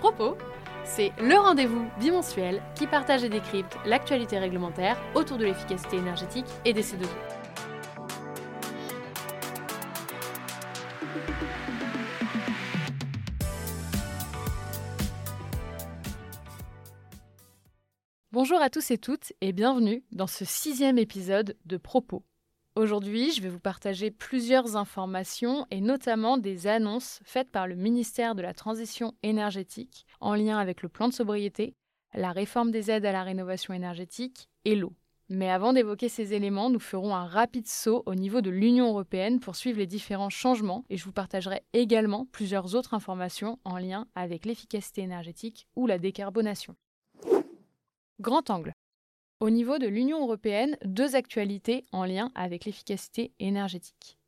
Propos, c'est le rendez-vous bimensuel qui partage et décrypte l'actualité réglementaire autour de l'efficacité énergétique et des CO2. Bonjour à tous et toutes et bienvenue dans ce sixième épisode de Propos. Aujourd'hui, je vais vous partager plusieurs informations et notamment des annonces faites par le ministère de la Transition énergétique en lien avec le plan de sobriété, la réforme des aides à la rénovation énergétique et l'eau. Mais avant d'évoquer ces éléments, nous ferons un rapide saut au niveau de l'Union européenne pour suivre les différents changements et je vous partagerai également plusieurs autres informations en lien avec l'efficacité énergétique ou la décarbonation. Grand angle. Au niveau de l'Union européenne, deux actualités en lien avec l'efficacité énergétique.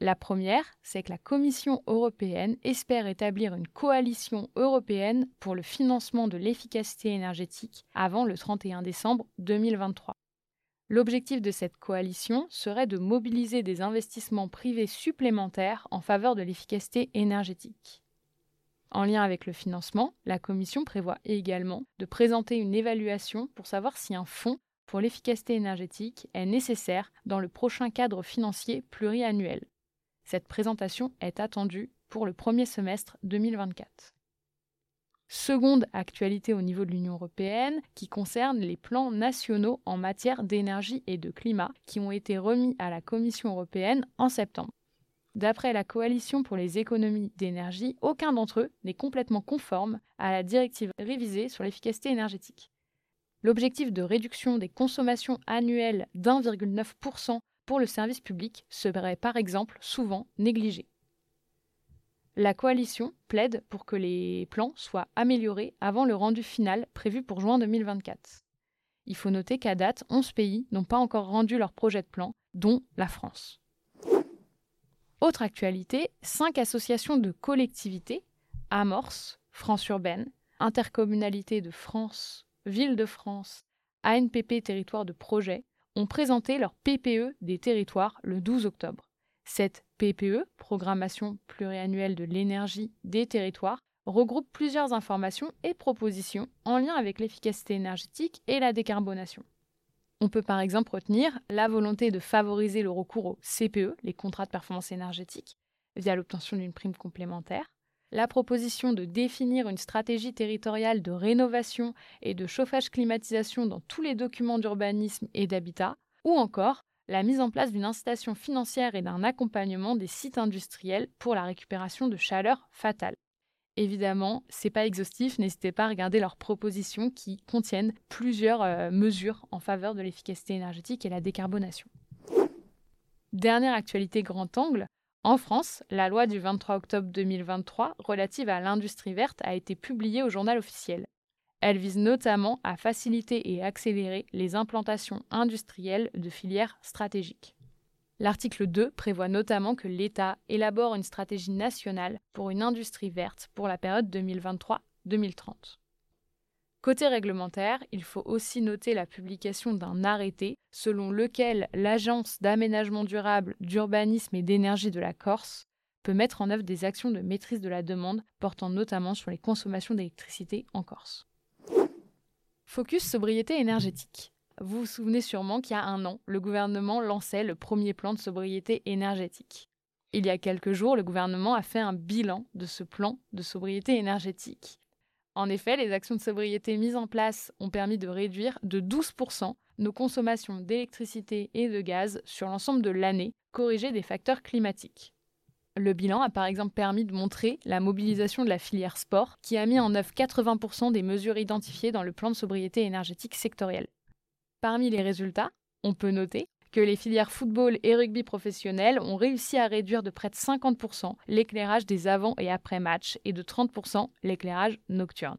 La première, c'est que la Commission européenne espère établir une coalition européenne pour le financement de l'efficacité énergétique avant le 31 décembre 2023. L'objectif de cette coalition serait de mobiliser des investissements privés supplémentaires en faveur de l'efficacité énergétique. En lien avec le financement, la Commission prévoit également de présenter une évaluation pour savoir si un fonds pour l'efficacité énergétique est nécessaire dans le prochain cadre financier pluriannuel. Cette présentation est attendue pour le premier semestre 2024. Seconde actualité au niveau de l'Union européenne qui concerne les plans nationaux en matière d'énergie et de climat qui ont été remis à la Commission européenne en septembre. D'après la Coalition pour les économies d'énergie, aucun d'entre eux n'est complètement conforme à la directive révisée sur l'efficacité énergétique. L'objectif de réduction des consommations annuelles d'1,9% pour le service public serait par exemple souvent négligé. La coalition plaide pour que les plans soient améliorés avant le rendu final prévu pour juin 2024. Il faut noter qu'à date, 11 pays n'ont pas encore rendu leur projet de plan, dont la France. Autre actualité, cinq associations de collectivités, Amorce, France Urbaine, Intercommunalité de France, Ville de France, ANPP Territoire de Projet, ont présenté leur PPE des territoires le 12 octobre. Cette PPE, Programmation pluriannuelle de l'énergie des territoires, regroupe plusieurs informations et propositions en lien avec l'efficacité énergétique et la décarbonation. On peut par exemple retenir la volonté de favoriser le recours au CPE, les contrats de performance énergétique, via l'obtention d'une prime complémentaire, la proposition de définir une stratégie territoriale de rénovation et de chauffage-climatisation dans tous les documents d'urbanisme et d'habitat, ou encore la mise en place d'une incitation financière et d'un accompagnement des sites industriels pour la récupération de chaleur fatale. Évidemment, c'est pas exhaustif, n'hésitez pas à regarder leurs propositions qui contiennent plusieurs euh, mesures en faveur de l'efficacité énergétique et la décarbonation. Dernière actualité grand angle, en France, la loi du 23 octobre 2023 relative à l'industrie verte a été publiée au journal officiel. Elle vise notamment à faciliter et accélérer les implantations industrielles de filières stratégiques. L'article 2 prévoit notamment que l'État élabore une stratégie nationale pour une industrie verte pour la période 2023-2030. Côté réglementaire, il faut aussi noter la publication d'un arrêté selon lequel l'Agence d'aménagement durable, d'urbanisme et d'énergie de la Corse peut mettre en œuvre des actions de maîtrise de la demande portant notamment sur les consommations d'électricité en Corse. Focus sobriété énergétique. Vous vous souvenez sûrement qu'il y a un an, le gouvernement lançait le premier plan de sobriété énergétique. Il y a quelques jours, le gouvernement a fait un bilan de ce plan de sobriété énergétique. En effet, les actions de sobriété mises en place ont permis de réduire de 12% nos consommations d'électricité et de gaz sur l'ensemble de l'année, corrigées des facteurs climatiques. Le bilan a par exemple permis de montrer la mobilisation de la filière sport, qui a mis en œuvre 80% des mesures identifiées dans le plan de sobriété énergétique sectoriel. Parmi les résultats, on peut noter que les filières football et rugby professionnels ont réussi à réduire de près de 50% l'éclairage des avant et après matchs et de 30% l'éclairage nocturne.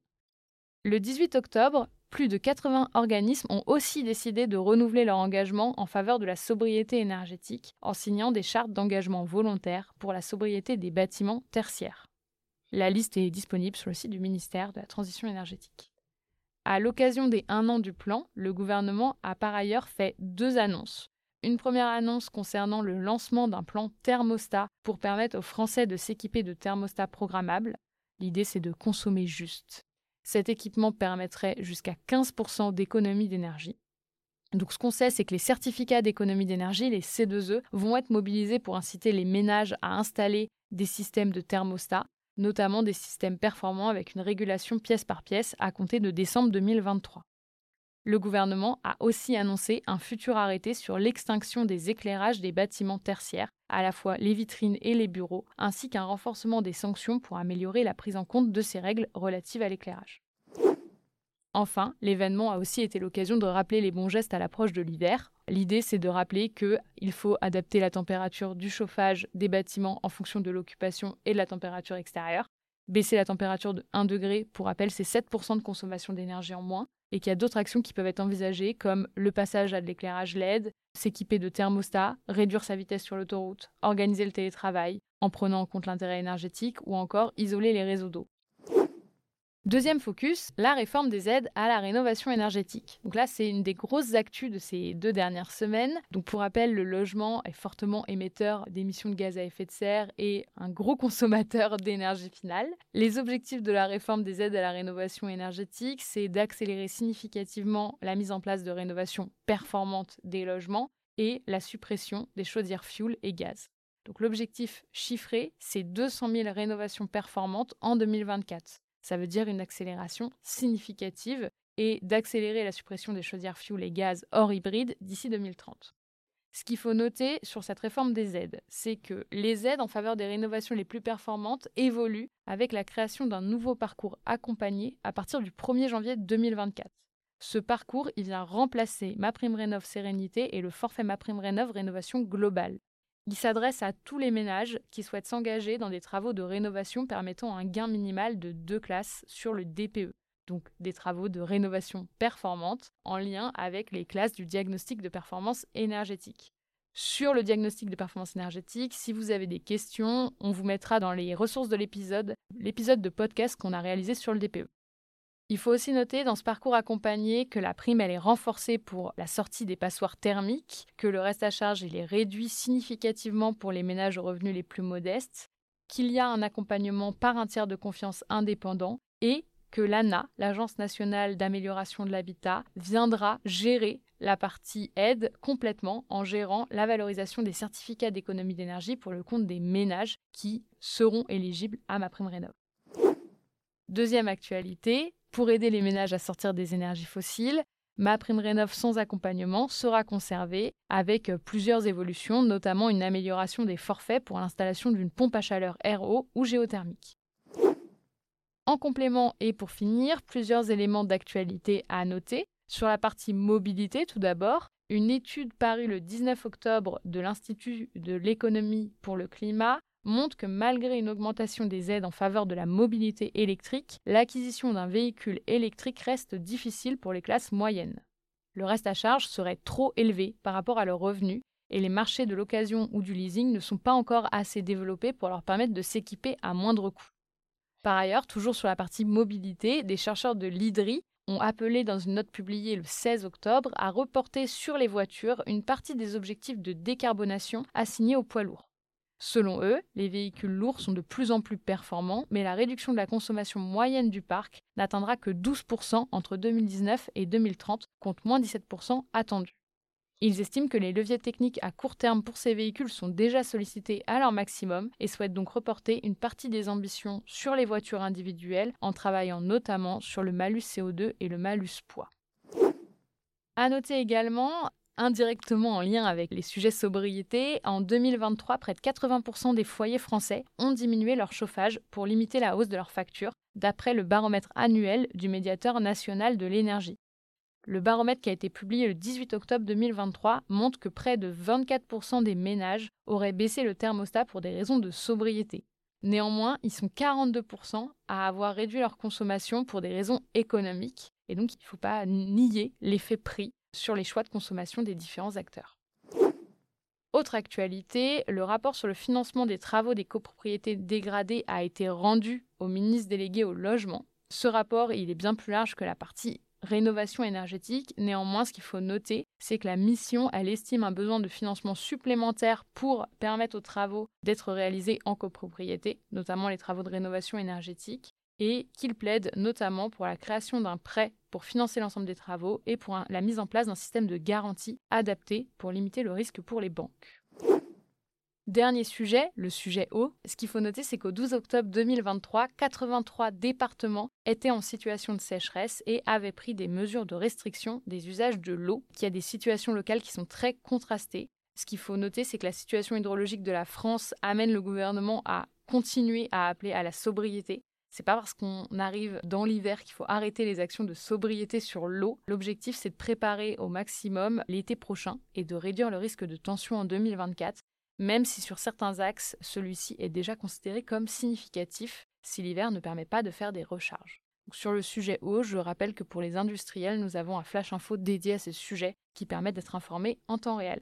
Le 18 octobre, plus de 80 organismes ont aussi décidé de renouveler leur engagement en faveur de la sobriété énergétique en signant des chartes d'engagement volontaires pour la sobriété des bâtiments tertiaires. La liste est disponible sur le site du ministère de la Transition énergétique. À l'occasion des un an du plan, le gouvernement a par ailleurs fait deux annonces. Une première annonce concernant le lancement d'un plan thermostat pour permettre aux Français de s'équiper de thermostats programmables. L'idée, c'est de consommer juste. Cet équipement permettrait jusqu'à 15% d'économie d'énergie. Donc ce qu'on sait, c'est que les certificats d'économie d'énergie, les C2E, vont être mobilisés pour inciter les ménages à installer des systèmes de thermostat, notamment des systèmes performants avec une régulation pièce par pièce à compter de décembre 2023. Le gouvernement a aussi annoncé un futur arrêté sur l'extinction des éclairages des bâtiments tertiaires, à la fois les vitrines et les bureaux, ainsi qu'un renforcement des sanctions pour améliorer la prise en compte de ces règles relatives à l'éclairage. Enfin, l'événement a aussi été l'occasion de rappeler les bons gestes à l'approche de l'hiver. L'idée, c'est de rappeler qu'il faut adapter la température du chauffage des bâtiments en fonction de l'occupation et de la température extérieure. Baisser la température de 1 degré, pour rappel, c'est 7% de consommation d'énergie en moins. Et qu'il y a d'autres actions qui peuvent être envisagées, comme le passage à de l'éclairage LED, s'équiper de thermostat, réduire sa vitesse sur l'autoroute, organiser le télétravail en prenant en compte l'intérêt énergétique ou encore isoler les réseaux d'eau. Deuxième focus, la réforme des aides à la rénovation énergétique. Donc là, c'est une des grosses actus de ces deux dernières semaines. Donc pour rappel, le logement est fortement émetteur d'émissions de gaz à effet de serre et un gros consommateur d'énergie finale. Les objectifs de la réforme des aides à la rénovation énergétique, c'est d'accélérer significativement la mise en place de rénovations performantes des logements et la suppression des chaudières fuel et gaz. Donc l'objectif chiffré, c'est 200 000 rénovations performantes en 2024. Ça veut dire une accélération significative et d'accélérer la suppression des chaudières fuel et gaz hors hybride d'ici 2030. Ce qu'il faut noter sur cette réforme des aides, c'est que les aides en faveur des rénovations les plus performantes évoluent avec la création d'un nouveau parcours accompagné à partir du 1er janvier 2024. Ce parcours, il vient remplacer MaPrimeRénov Sérénité et le forfait MaPrimeRénov Rénovation Globale. Il s'adresse à tous les ménages qui souhaitent s'engager dans des travaux de rénovation permettant un gain minimal de deux classes sur le DPE, donc des travaux de rénovation performante en lien avec les classes du diagnostic de performance énergétique. Sur le diagnostic de performance énergétique, si vous avez des questions, on vous mettra dans les ressources de l'épisode l'épisode de podcast qu'on a réalisé sur le DPE. Il faut aussi noter dans ce parcours accompagné que la prime elle est renforcée pour la sortie des passoires thermiques, que le reste à charge est réduit significativement pour les ménages aux revenus les plus modestes, qu'il y a un accompagnement par un tiers de confiance indépendant et que l'ANA, l'Agence nationale d'amélioration de l'habitat, viendra gérer la partie aide complètement en gérant la valorisation des certificats d'économie d'énergie pour le compte des ménages qui seront éligibles à ma prime rénov. Deuxième actualité, pour aider les ménages à sortir des énergies fossiles, ma prime rénov sans accompagnement sera conservée avec euh, plusieurs évolutions, notamment une amélioration des forfaits pour l'installation d'une pompe à chaleur RO ou géothermique. En complément et pour finir, plusieurs éléments d'actualité à noter. Sur la partie mobilité, tout d'abord, une étude parue le 19 octobre de l'Institut de l'économie pour le climat montre que malgré une augmentation des aides en faveur de la mobilité électrique, l'acquisition d'un véhicule électrique reste difficile pour les classes moyennes. Le reste à charge serait trop élevé par rapport à leurs revenus et les marchés de l'occasion ou du leasing ne sont pas encore assez développés pour leur permettre de s'équiper à moindre coût. Par ailleurs, toujours sur la partie mobilité, des chercheurs de l'IDRI ont appelé dans une note publiée le 16 octobre à reporter sur les voitures une partie des objectifs de décarbonation assignés aux poids lourds. Selon eux, les véhicules lourds sont de plus en plus performants, mais la réduction de la consommation moyenne du parc n'atteindra que 12% entre 2019 et 2030, contre moins 17% attendus. Ils estiment que les leviers techniques à court terme pour ces véhicules sont déjà sollicités à leur maximum et souhaitent donc reporter une partie des ambitions sur les voitures individuelles en travaillant notamment sur le malus CO2 et le malus poids. À noter également indirectement en lien avec les sujets sobriété, en 2023, près de 80% des foyers français ont diminué leur chauffage pour limiter la hausse de leurs factures, d'après le baromètre annuel du médiateur national de l'énergie. Le baromètre qui a été publié le 18 octobre 2023 montre que près de 24% des ménages auraient baissé le thermostat pour des raisons de sobriété. Néanmoins, ils sont 42% à avoir réduit leur consommation pour des raisons économiques. Et donc, il ne faut pas nier l'effet prix sur les choix de consommation des différents acteurs. Autre actualité, le rapport sur le financement des travaux des copropriétés dégradées a été rendu au ministre délégué au logement. Ce rapport, il est bien plus large que la partie rénovation énergétique. Néanmoins, ce qu'il faut noter, c'est que la mission, elle estime un besoin de financement supplémentaire pour permettre aux travaux d'être réalisés en copropriété, notamment les travaux de rénovation énergétique, et qu'il plaide notamment pour la création d'un prêt pour financer l'ensemble des travaux et pour la mise en place d'un système de garantie adapté pour limiter le risque pour les banques. Dernier sujet, le sujet eau. Ce qu'il faut noter, c'est qu'au 12 octobre 2023, 83 départements étaient en situation de sécheresse et avaient pris des mesures de restriction des usages de l'eau, qui a des situations locales qui sont très contrastées. Ce qu'il faut noter, c'est que la situation hydrologique de la France amène le gouvernement à continuer à appeler à la sobriété. C'est pas parce qu'on arrive dans l'hiver qu'il faut arrêter les actions de sobriété sur l'eau. L'objectif, c'est de préparer au maximum l'été prochain et de réduire le risque de tension en 2024 même si sur certains axes, celui-ci est déjà considéré comme significatif si l'hiver ne permet pas de faire des recharges. sur le sujet eau, je rappelle que pour les industriels, nous avons un flash info dédié à ce sujet qui permet d'être informé en temps réel.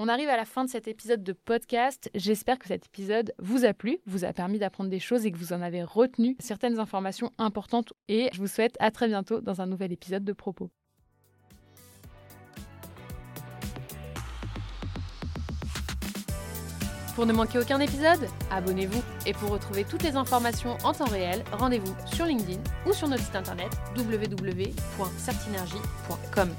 On arrive à la fin de cet épisode de podcast. J'espère que cet épisode vous a plu, vous a permis d'apprendre des choses et que vous en avez retenu certaines informations importantes. Et je vous souhaite à très bientôt dans un nouvel épisode de Propos. Pour ne manquer aucun épisode, abonnez-vous. Et pour retrouver toutes les informations en temps réel, rendez-vous sur LinkedIn ou sur notre site internet www.certinergie.com.